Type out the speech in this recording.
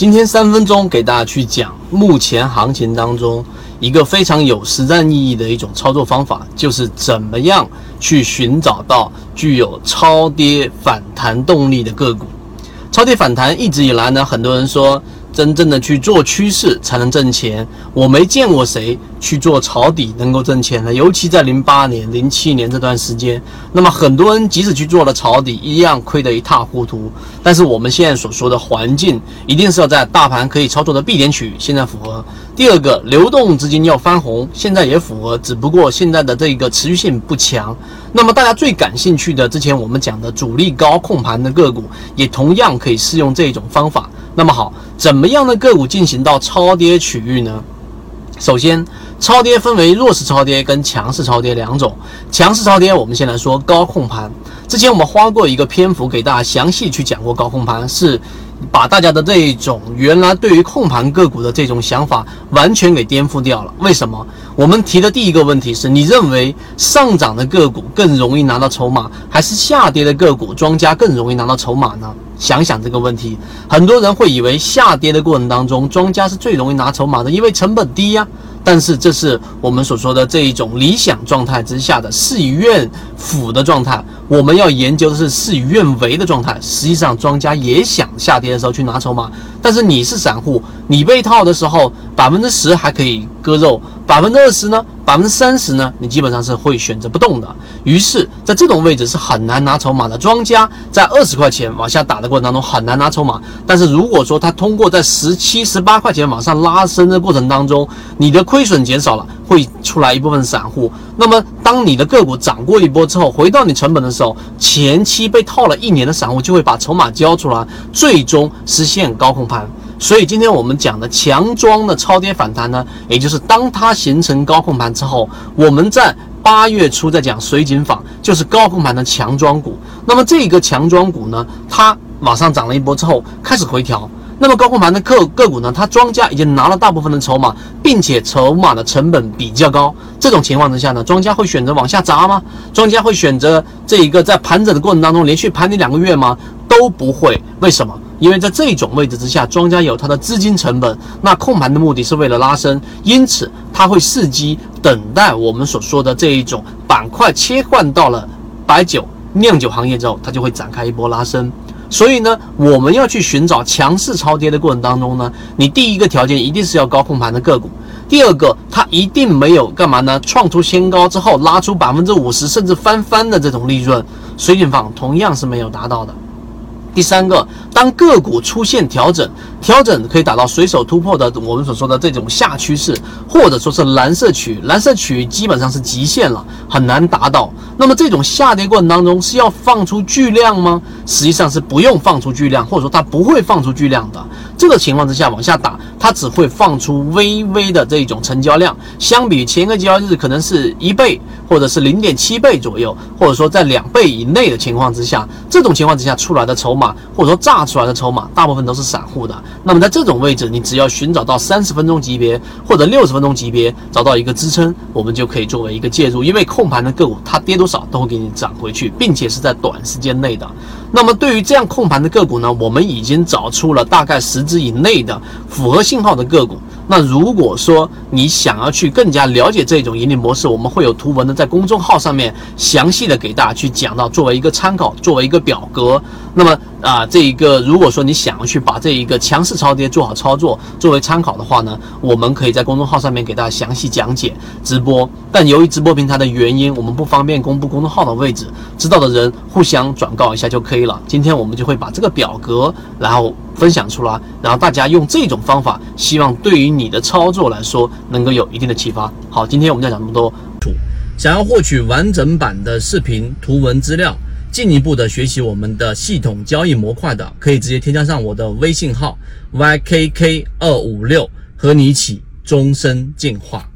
今天三分钟给大家去讲目前行情当中一个非常有实战意义的一种操作方法，就是怎么样去寻找到具有超跌反弹动力的个股。超跌反弹一直以来呢，很多人说。真正的去做趋势才能挣钱，我没见过谁去做抄底能够挣钱的，尤其在零八年、零七年这段时间。那么很多人即使去做了抄底，一样亏得一塌糊涂。但是我们现在所说的环境，一定是要在大盘可以操作的 B 点区，现在符合。第二个，流动资金要翻红，现在也符合，只不过现在的这个持续性不强。那么大家最感兴趣的，之前我们讲的主力高控盘的个股，也同样可以适用这种方法。那么好，怎么样的个股进行到超跌区域呢？首先，超跌分为弱势超跌跟强势超跌两种。强势超跌，我们先来说高控盘。之前我们花过一个篇幅给大家详细去讲过高控盘，是把大家的这一种原来对于控盘个股的这种想法完全给颠覆掉了。为什么？我们提的第一个问题是你认为上涨的个股更容易拿到筹码，还是下跌的个股庄家更容易拿到筹码呢？想想这个问题，很多人会以为下跌的过程当中，庄家是最容易拿筹码的，因为成本低呀。但是这是我们所说的这一种理想状态之下的事与愿符的状态。我们要研究的是事与愿违的状态。实际上，庄家也想下跌的时候去拿筹码，但是你是散户，你被套的时候，百分之十还可以割肉。百分之二十呢？百分之三十呢？你基本上是会选择不动的。于是，在这种位置是很难拿筹码的。庄家在二十块钱往下打的过程当中很难拿筹码。但是如果说他通过在十七、十八块钱往上拉升的过程当中，你的亏损减少了，会出来一部分散户。那么，当你的个股涨过一波之后，回到你成本的时候，前期被套了一年的散户就会把筹码交出来，最终实现高控盘。所以今天我们讲的强庄的超跌反弹呢，也就是当它形成高控盘之后，我们在八月初在讲水井坊，就是高控盘的强庄股。那么这个强庄股呢，它往上涨了一波之后开始回调。那么高控盘的个个股呢，它庄家已经拿了大部分的筹码，并且筹码的成本比较高。这种情况之下呢，庄家会选择往下砸吗？庄家会选择这一个在盘整的过程当中连续盘你两个月吗？都不会。为什么？因为在这种位置之下，庄家有它的资金成本，那控盘的目的是为了拉升，因此他会伺机等待我们所说的这一种板块切换到了白酒酿酒行业之后，它就会展开一波拉升。所以呢，我们要去寻找强势超跌的过程当中呢，你第一个条件一定是要高控盘的个股，第二个它一定没有干嘛呢？创出新高之后拉出百分之五十甚至翻番的这种利润，水井坊同样是没有达到的。第三个，当个股出现调整，调整可以达到随手突破的，我们所说的这种下趋势，或者说是蓝色区，蓝色区基本上是极限了，很难达到。那么这种下跌过程当中是要放出巨量吗？实际上是不用放出巨量，或者说它不会放出巨量的。这个情况之下往下打，它只会放出微微的这种成交量，相比前一个交易日可能是一倍，或者是零点七倍左右，或者说在两倍以内的情况之下，这种情况之下出来的筹。码或者说炸出来的筹码，大部分都是散户的。那么在这种位置，你只要寻找到三十分钟级别或者六十分钟级别，找到一个支撑，我们就可以作为一个介入。因为控盘的个股，它跌多少都会给你涨回去，并且是在短时间内的。那么对于这样控盘的个股呢，我们已经找出了大概十只以内的符合信号的个股。那如果说你想要去更加了解这种盈利模式，我们会有图文的在公众号上面详细的给大家去讲到，作为一个参考，作为一个表格。那么啊，这一个如果说你想要去把这一个强势超跌做好操作作为参考的话呢，我们可以在公众号上面给大家详细讲解直播。但由于直播平台的原因，我们不方便公布公众号的位置，知道的人互相转告一下就可以了。今天我们就会把这个表格，然后。分享出来，然后大家用这种方法，希望对于你的操作来说能够有一定的启发。好，今天我们就讲这么多。想要获取完整版的视频图文资料，进一步的学习我们的系统交易模块的，可以直接添加上我的微信号 ykk 二五六，和你一起终身进化。